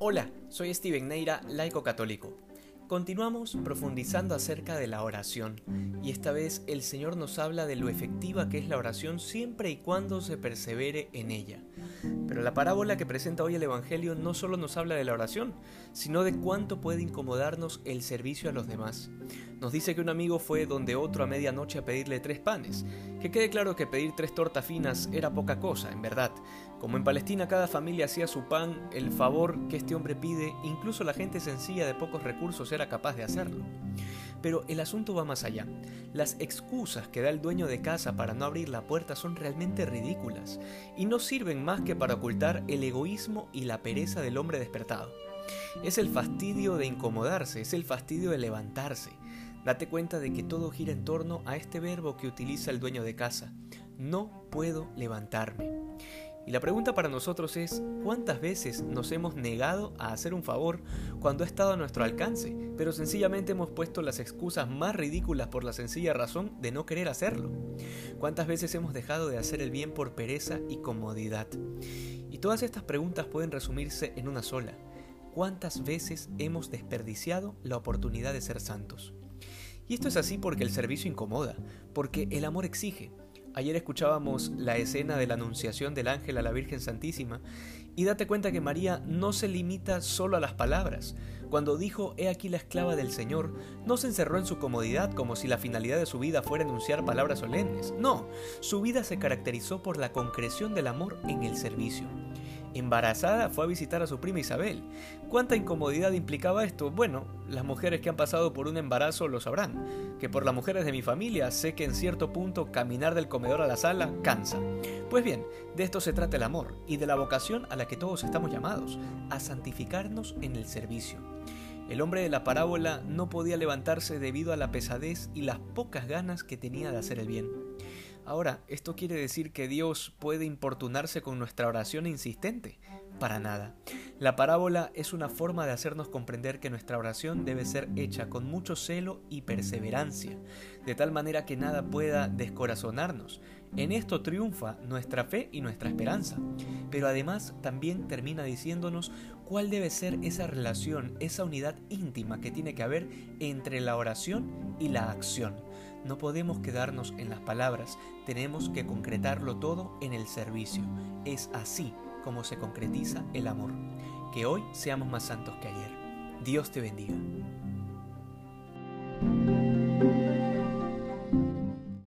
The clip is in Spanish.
Hola, soy Steven Neira, laico católico. Continuamos profundizando acerca de la oración y esta vez el Señor nos habla de lo efectiva que es la oración siempre y cuando se persevere en ella. Pero la parábola que presenta hoy el Evangelio no solo nos habla de la oración, sino de cuánto puede incomodarnos el servicio a los demás. Nos dice que un amigo fue donde otro a medianoche a pedirle tres panes. Que quede claro que pedir tres tortas finas era poca cosa, en verdad. Como en Palestina cada familia hacía su pan, el favor que este hombre pide, incluso la gente sencilla de pocos recursos era capaz de hacerlo. Pero el asunto va más allá. Las excusas que da el dueño de casa para no abrir la puerta son realmente ridículas y no sirven más que para ocultar el egoísmo y la pereza del hombre despertado. Es el fastidio de incomodarse, es el fastidio de levantarse. Date cuenta de que todo gira en torno a este verbo que utiliza el dueño de casa. No puedo levantarme. Y la pregunta para nosotros es, ¿cuántas veces nos hemos negado a hacer un favor cuando ha estado a nuestro alcance, pero sencillamente hemos puesto las excusas más ridículas por la sencilla razón de no querer hacerlo? ¿Cuántas veces hemos dejado de hacer el bien por pereza y comodidad? Y todas estas preguntas pueden resumirse en una sola. ¿Cuántas veces hemos desperdiciado la oportunidad de ser santos? Y esto es así porque el servicio incomoda, porque el amor exige, Ayer escuchábamos la escena de la anunciación del ángel a la Virgen Santísima y date cuenta que María no se limita solo a las palabras. Cuando dijo, He aquí la esclava del Señor, no se encerró en su comodidad como si la finalidad de su vida fuera enunciar palabras solemnes. No, su vida se caracterizó por la concreción del amor en el servicio. Embarazada fue a visitar a su prima Isabel. ¿Cuánta incomodidad implicaba esto? Bueno, las mujeres que han pasado por un embarazo lo sabrán. Que por las mujeres de mi familia sé que en cierto punto caminar del comedor a la sala cansa. Pues bien, de esto se trata el amor y de la vocación a la que todos estamos llamados, a santificarnos en el servicio. El hombre de la parábola no podía levantarse debido a la pesadez y las pocas ganas que tenía de hacer el bien. Ahora, ¿esto quiere decir que Dios puede importunarse con nuestra oración insistente? Para nada. La parábola es una forma de hacernos comprender que nuestra oración debe ser hecha con mucho celo y perseverancia, de tal manera que nada pueda descorazonarnos. En esto triunfa nuestra fe y nuestra esperanza, pero además también termina diciéndonos cuál debe ser esa relación, esa unidad íntima que tiene que haber entre la oración y la acción. No podemos quedarnos en las palabras, tenemos que concretarlo todo en el servicio. Es así como se concretiza el amor. Que hoy seamos más santos que ayer. Dios te bendiga.